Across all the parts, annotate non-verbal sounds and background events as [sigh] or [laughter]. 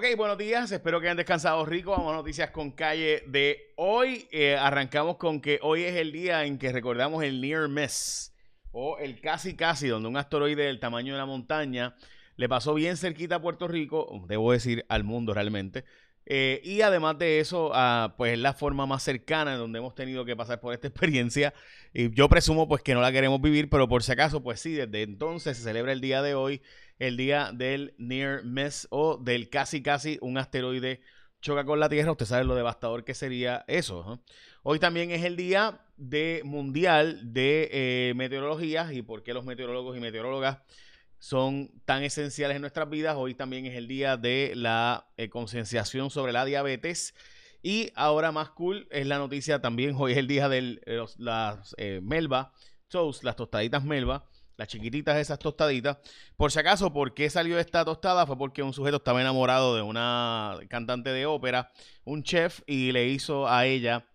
Ok, buenos días, espero que hayan descansado rico. Vamos a noticias con calle de hoy. Eh, arrancamos con que hoy es el día en que recordamos el Near Miss o el casi casi, donde un asteroide del tamaño de la montaña le pasó bien cerquita a Puerto Rico, debo decir al mundo realmente. Eh, y además de eso, ah, pues es la forma más cercana en donde hemos tenido que pasar por esta [laughs] experiencia. Y yo presumo pues que no la queremos vivir, pero por si acaso, pues sí, desde entonces se celebra el día de hoy el día del Near Miss o del casi casi un asteroide choca con la Tierra. Usted sabe lo devastador que sería eso. Hoy también es el día de mundial de eh, meteorología y por qué los meteorólogos y meteorólogas son tan esenciales en nuestras vidas. Hoy también es el día de la eh, concienciación sobre la diabetes. Y ahora más cool es la noticia también. Hoy es el día de eh, las Melba Toast, las tostaditas Melba las chiquititas esas tostaditas. Por si acaso, ¿por qué salió esta tostada? Fue porque un sujeto estaba enamorado de una cantante de ópera, un chef, y le hizo a ella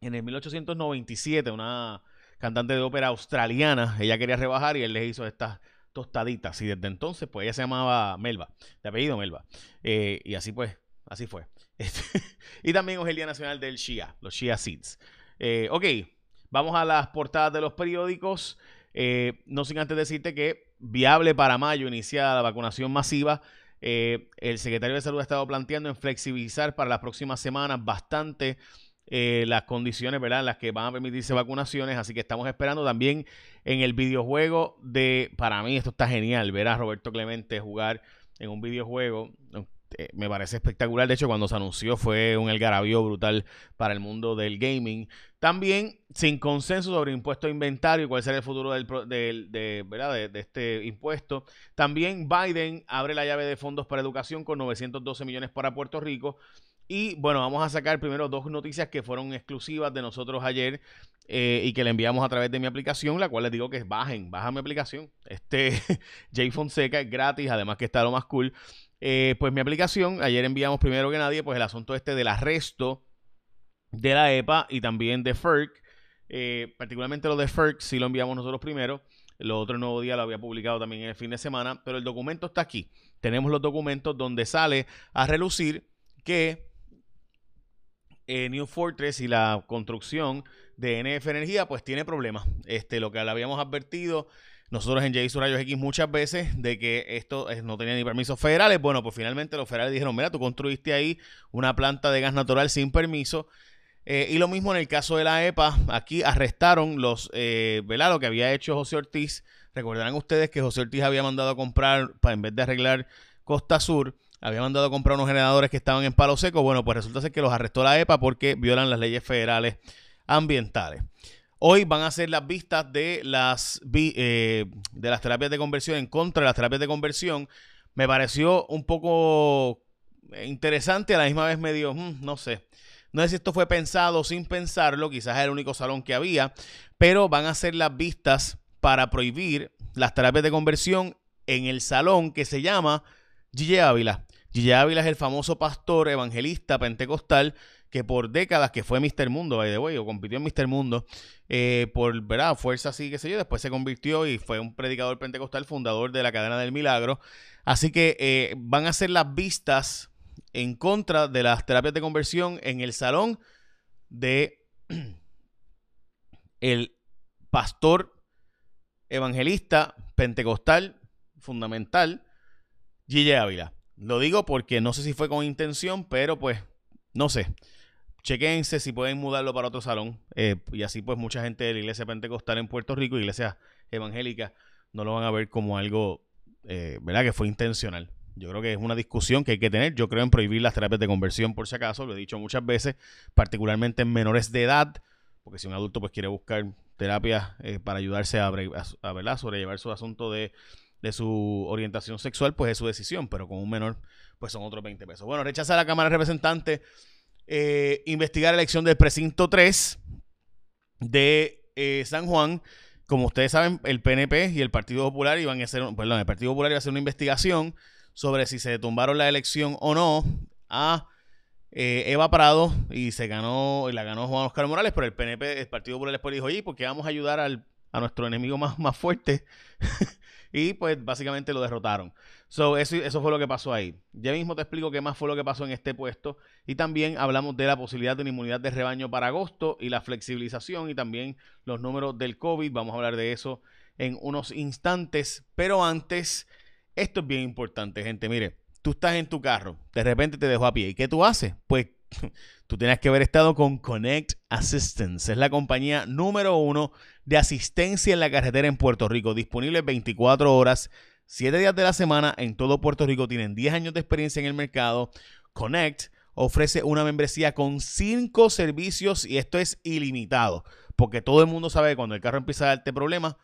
en el 1897, una cantante de ópera australiana, ella quería rebajar y él le hizo estas tostaditas. Y desde entonces, pues ella se llamaba Melba, de apellido Melba. Eh, y así pues, así fue. [laughs] y también es el Día Nacional del Shia, los Shia Seeds. Eh, ok, vamos a las portadas de los periódicos. Eh, no sin antes decirte que viable para mayo iniciada la vacunación masiva. Eh, el secretario de Salud ha estado planteando en flexibilizar para las próximas semanas bastante eh, las condiciones ¿verdad? en las que van a permitirse vacunaciones. Así que estamos esperando también en el videojuego de, para mí esto está genial, ver a Roberto Clemente jugar en un videojuego. Eh, me parece espectacular. De hecho, cuando se anunció fue un algarabío brutal para el mundo del gaming. También sin consenso sobre impuesto a inventario cuál será el futuro del, de, ¿verdad? de, este impuesto. También Biden abre la llave de fondos para educación con 912 millones para Puerto Rico. Y bueno, vamos a sacar primero dos noticias que fueron exclusivas de nosotros ayer eh, y que le enviamos a través de mi aplicación, la cual les digo que bajen, baja mi aplicación. Este [laughs] Jay Fonseca es gratis, además que está lo más cool. Eh, pues mi aplicación, ayer enviamos primero que nadie, pues el asunto este del arresto de la EPA y también de FERC. Eh, particularmente lo de FERC, sí lo enviamos nosotros primero. Lo otro nuevo día lo había publicado también en el fin de semana, pero el documento está aquí. Tenemos los documentos donde sale a relucir que eh, New Fortress y la construcción de NF Energía pues tiene problemas. Este, lo que habíamos advertido nosotros en J Rayos X muchas veces de que esto no tenía ni permisos federales. Bueno, pues finalmente los federales dijeron, mira, tú construiste ahí una planta de gas natural sin permiso. Eh, y lo mismo en el caso de la EPA, aquí arrestaron los, eh. Lo que había hecho José Ortiz. Recordarán ustedes que José Ortiz había mandado a comprar, para, en vez de arreglar Costa Sur, había mandado a comprar unos generadores que estaban en palo seco. Bueno, pues resulta ser que los arrestó la EPA porque violan las leyes federales ambientales. Hoy van a ser las vistas de las, eh, de las terapias de conversión en contra de las terapias de conversión. Me pareció un poco interesante, a la misma vez medio, mm, no sé. No sé si esto fue pensado sin pensarlo, quizás es el único salón que había, pero van a ser las vistas para prohibir las terapias de conversión en el salón que se llama Gille Ávila. Gille Ávila es el famoso pastor evangelista pentecostal que por décadas, que fue Mr. Mundo, by the way, o compitió en Mr. Mundo, eh, por ¿verdad? fuerza así, qué sé yo, después se convirtió y fue un predicador pentecostal, fundador de la cadena del milagro. Así que eh, van a ser las vistas en contra de las terapias de conversión en el salón de [clears throat] el pastor evangelista pentecostal fundamental Gille Ávila. Lo digo porque no sé si fue con intención, pero pues no sé chequense si pueden mudarlo para otro salón. Eh, y así pues mucha gente de la iglesia pentecostal en Puerto Rico, iglesias evangélicas, no lo van a ver como algo, eh, ¿verdad? Que fue intencional. Yo creo que es una discusión que hay que tener. Yo creo en prohibir las terapias de conversión, por si acaso, lo he dicho muchas veces, particularmente en menores de edad, porque si un adulto pues quiere buscar terapias eh, para ayudarse a, a, sobrellevar su asunto de, de su orientación sexual, pues es su decisión, pero con un menor, pues son otros 20 pesos. Bueno, rechaza la Cámara de Representantes eh, investigar la elección del precinto 3 de eh, San Juan. Como ustedes saben, el PNP y el Partido Popular iban a hacer, perdón, el Partido Popular iba a hacer una investigación sobre si se tumbaron la elección o no a eh, Eva Prado y se ganó, y la ganó Juan Oscar Morales, pero el PNP, el Partido Popular después dijo, oye, ¿por qué vamos a ayudar al, a nuestro enemigo más, más fuerte? Y pues básicamente lo derrotaron. So, eso, eso fue lo que pasó ahí. Ya mismo te explico qué más fue lo que pasó en este puesto y también hablamos de la posibilidad de una inmunidad de rebaño para agosto y la flexibilización y también los números del COVID. Vamos a hablar de eso en unos instantes, pero antes, esto es bien importante, gente. Mire, tú estás en tu carro, de repente te dejó a pie. ¿Y qué tú haces? Pues [laughs] tú tienes que haber estado con Connect Assistance. Es la compañía número uno de asistencia en la carretera en Puerto Rico, disponible 24 horas, 7 días de la semana en todo Puerto Rico. Tienen 10 años de experiencia en el mercado. Connect ofrece una membresía con 5 servicios y esto es ilimitado, porque todo el mundo sabe que cuando el carro empieza a darte problemas,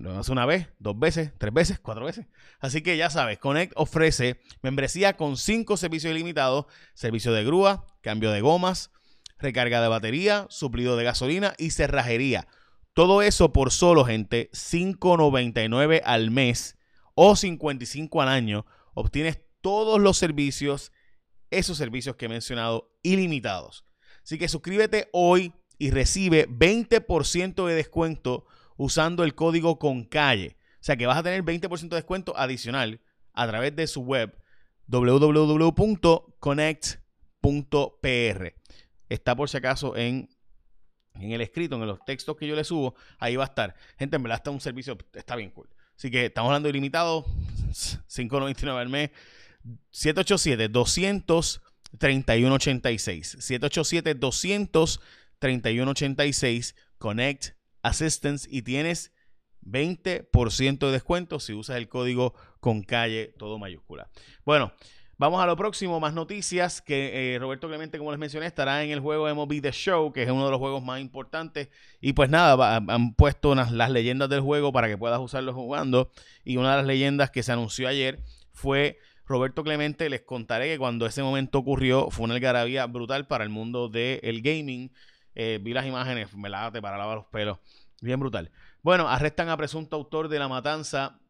lo hace una vez, dos veces, tres veces, cuatro veces. Así que ya sabes, Connect ofrece membresía con cinco servicios ilimitados: servicio de grúa, cambio de gomas, recarga de batería, suplido de gasolina y cerrajería. Todo eso por solo, gente, 5.99 al mes o 55 al año. Obtienes todos los servicios, esos servicios que he mencionado, ilimitados. Así que suscríbete hoy y recibe 20% de descuento usando el código con calle. O sea que vas a tener 20% de descuento adicional a través de su web www.connect.pr. Está por si acaso en, en el escrito, en los textos que yo le subo, ahí va a estar. Gente, en verdad está un servicio, está bien cool. Así que estamos hablando de ilimitado, [laughs] 5.99 al mes, 787 200 3186 787 200 3186 Connect Assistance y tienes 20% de descuento si usas el código con calle todo mayúscula. Bueno, vamos a lo próximo, más noticias que eh, Roberto Clemente, como les mencioné, estará en el juego MLB The Show, que es uno de los juegos más importantes. Y pues nada, han puesto las leyendas del juego para que puedas usarlo jugando. Y una de las leyendas que se anunció ayer fue Roberto Clemente. Les contaré que cuando ese momento ocurrió fue una algarabía brutal para el mundo del gaming. Eh, vi las imágenes, me la te para lavar los pelos. Bien brutal. Bueno, arrestan a presunto autor de la matanza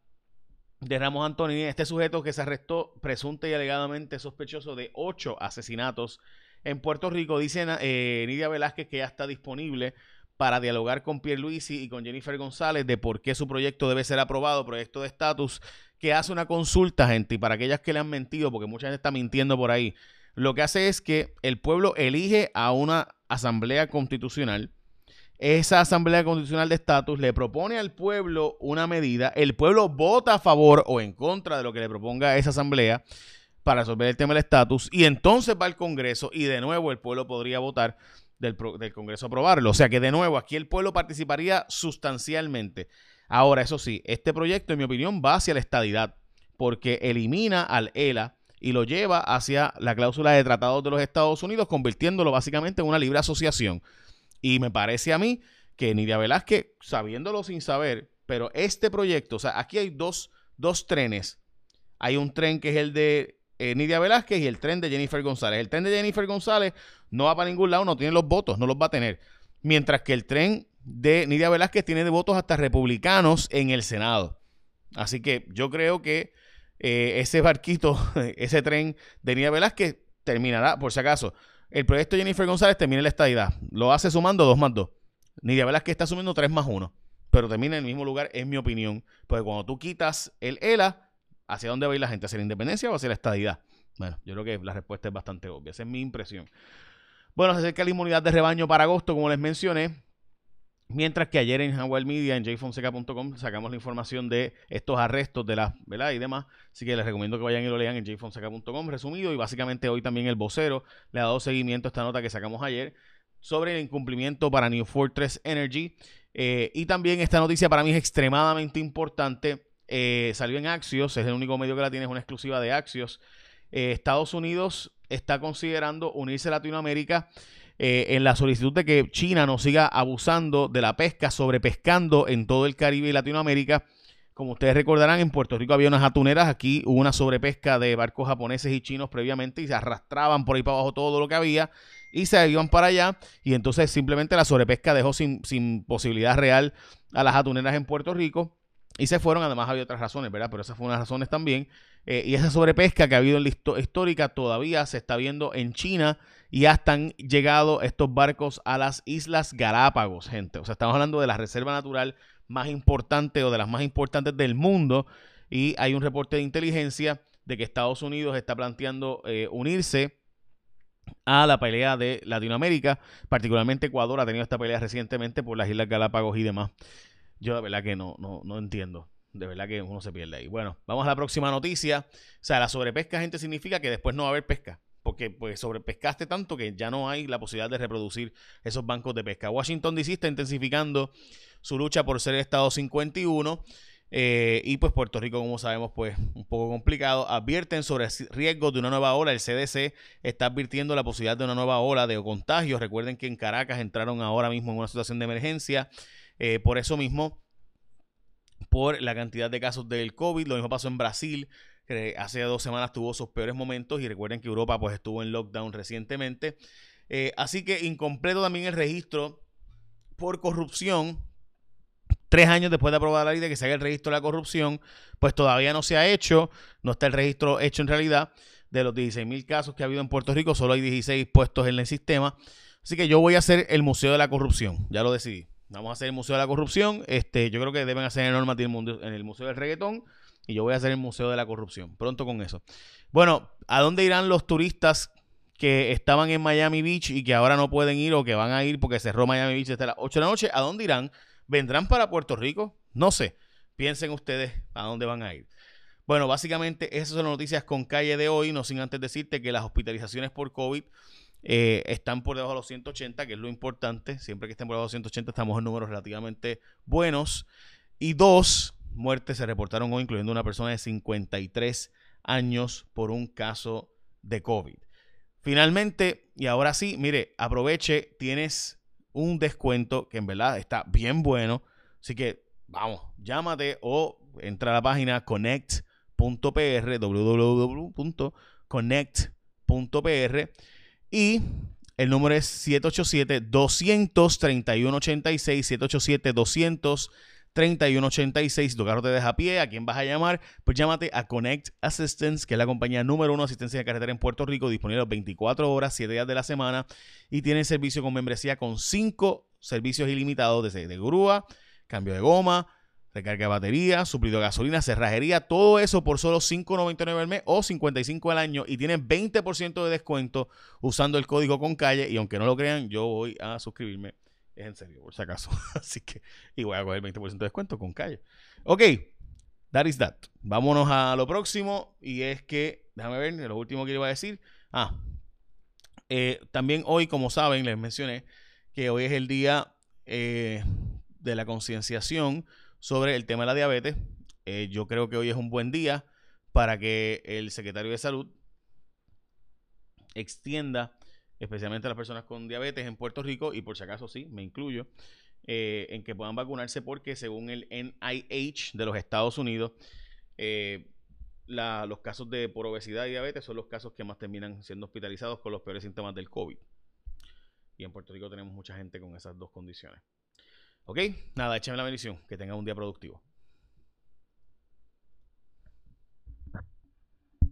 de Ramos Antonini. Este sujeto que se arrestó presunta y alegadamente sospechoso de ocho asesinatos en Puerto Rico. Dice eh, Nidia Velázquez que ya está disponible para dialogar con Pierre Luisi y con Jennifer González de por qué su proyecto debe ser aprobado, proyecto de estatus, que hace una consulta, gente, y para aquellas que le han mentido, porque mucha gente está mintiendo por ahí, lo que hace es que el pueblo elige a una asamblea constitucional. Esa asamblea constitucional de estatus le propone al pueblo una medida. El pueblo vota a favor o en contra de lo que le proponga esa asamblea para resolver el tema del estatus. Y entonces va al Congreso y de nuevo el pueblo podría votar del, del Congreso aprobarlo. O sea que de nuevo aquí el pueblo participaría sustancialmente. Ahora, eso sí, este proyecto, en mi opinión, va hacia la estadidad porque elimina al ELA y lo lleva hacia la cláusula de tratados de los Estados Unidos, convirtiéndolo básicamente en una libre asociación. Y me parece a mí que Nidia Velázquez, sabiéndolo sin saber, pero este proyecto, o sea, aquí hay dos, dos trenes. Hay un tren que es el de eh, Nidia Velázquez y el tren de Jennifer González. El tren de Jennifer González no va para ningún lado, no tiene los votos, no los va a tener. Mientras que el tren de Nidia Velázquez tiene de votos hasta republicanos en el Senado. Así que yo creo que eh, ese barquito, [laughs] ese tren de Nidia Velázquez terminará, por si acaso. El proyecto Jennifer González termina en la estadidad. Lo hace sumando 2 más 2. Nidia Velázquez está sumiendo 3 más 1. Pero termina en el mismo lugar, es mi opinión. Porque cuando tú quitas el ELA, ¿hacia dónde va a ir la gente? ¿Hacia la independencia o hacia la estadidad? Bueno, yo creo que la respuesta es bastante obvia. Esa es mi impresión. Bueno, se acerca la inmunidad de rebaño para agosto, como les mencioné. Mientras que ayer en Jaguar Media, en jfonseca.com, sacamos la información de estos arrestos de las, ¿verdad? Y demás. Así que les recomiendo que vayan y lo lean en jfonseca.com, resumido. Y básicamente hoy también el vocero le ha dado seguimiento a esta nota que sacamos ayer sobre el incumplimiento para New Fortress Energy. Eh, y también esta noticia para mí es extremadamente importante. Eh, salió en Axios, es el único medio que la tiene, es una exclusiva de Axios. Eh, Estados Unidos está considerando unirse a Latinoamérica eh, en la solicitud de que China no siga abusando de la pesca, sobrepescando en todo el Caribe y Latinoamérica. Como ustedes recordarán, en Puerto Rico había unas atuneras, aquí hubo una sobrepesca de barcos japoneses y chinos previamente y se arrastraban por ahí para abajo todo lo que había y se iban para allá y entonces simplemente la sobrepesca dejó sin, sin posibilidad real a las atuneras en Puerto Rico y se fueron, además había otras razones, ¿verdad? Pero esas fueron las razones también. Eh, y esa sobrepesca que ha habido en la histórica todavía se está viendo en China y ya están llegado estos barcos a las Islas Galápagos, gente. O sea, estamos hablando de la reserva natural más importantes o de las más importantes del mundo. Y hay un reporte de inteligencia de que Estados Unidos está planteando eh, unirse a la pelea de Latinoamérica, particularmente Ecuador ha tenido esta pelea recientemente por las Islas Galápagos y demás. Yo de verdad que no, no, no entiendo. De verdad que uno se pierde ahí. Bueno, vamos a la próxima noticia. O sea, la sobrepesca, gente, significa que después no va a haber pesca. Porque pues sobrepescaste tanto que ya no hay la posibilidad de reproducir esos bancos de pesca. Washington DC está intensificando su lucha por ser el Estado 51 eh, y pues Puerto Rico, como sabemos, pues un poco complicado. Advierten sobre riesgos de una nueva ola. El CDC está advirtiendo la posibilidad de una nueva ola de contagios. Recuerden que en Caracas entraron ahora mismo en una situación de emergencia. Eh, por eso mismo, por la cantidad de casos del COVID. Lo mismo pasó en Brasil. Que hace dos semanas tuvo sus peores momentos. Y recuerden que Europa pues estuvo en lockdown recientemente. Eh, así que incompleto también el registro por corrupción tres años después de aprobar la ley de que se haga el registro de la corrupción, pues todavía no se ha hecho, no está el registro hecho en realidad. De los 16 mil casos que ha habido en Puerto Rico, solo hay 16 puestos en el sistema. Así que yo voy a hacer el Museo de la Corrupción, ya lo decidí. Vamos a hacer el Museo de la Corrupción. Este, yo creo que deben hacer el en el Museo del Reggaetón y yo voy a hacer el Museo de la Corrupción. Pronto con eso. Bueno, ¿a dónde irán los turistas que estaban en Miami Beach y que ahora no pueden ir o que van a ir porque cerró Miami Beach desde las 8 de la noche? ¿A dónde irán? ¿Vendrán para Puerto Rico? No sé. Piensen ustedes a dónde van a ir. Bueno, básicamente esas son las noticias con calle de hoy, no sin antes decirte que las hospitalizaciones por COVID eh, están por debajo de los 180, que es lo importante. Siempre que estén por debajo de los 180 estamos en números relativamente buenos. Y dos muertes se reportaron hoy, incluyendo una persona de 53 años por un caso de COVID. Finalmente, y ahora sí, mire, aproveche, tienes un descuento que en verdad está bien bueno. Así que vamos, llámate o entra a la página connect.pr, www.connect.pr y el número es 787-231-86, 787 200 3186. Si tu carro te deja a pie, ¿a quién vas a llamar? Pues llámate a Connect Assistance, que es la compañía número uno de asistencia de carretera en Puerto Rico, disponible 24 horas, 7 días de la semana. Y tiene servicio con membresía con 5 servicios ilimitados de, de grúa, cambio de goma, recarga de batería, suplido de gasolina, cerrajería, todo eso por solo $5.99 al mes o $55 al año y tienen 20% de descuento usando el código con calle y aunque no lo crean, yo voy a suscribirme es en serio, por si acaso. [laughs] Así que, y voy a coger 20% de descuento con calle. Ok, that is that. Vámonos a lo próximo. Y es que, déjame ver, lo último que iba a decir. Ah, eh, también hoy, como saben, les mencioné que hoy es el día eh, de la concienciación sobre el tema de la diabetes. Eh, yo creo que hoy es un buen día para que el secretario de salud extienda especialmente a las personas con diabetes en Puerto Rico, y por si acaso sí, me incluyo, eh, en que puedan vacunarse porque según el NIH de los Estados Unidos, eh, los casos de por obesidad y diabetes son los casos que más terminan siendo hospitalizados con los peores síntomas del COVID. Y en Puerto Rico tenemos mucha gente con esas dos condiciones. Ok, nada, échame la bendición. Que tengan un día productivo.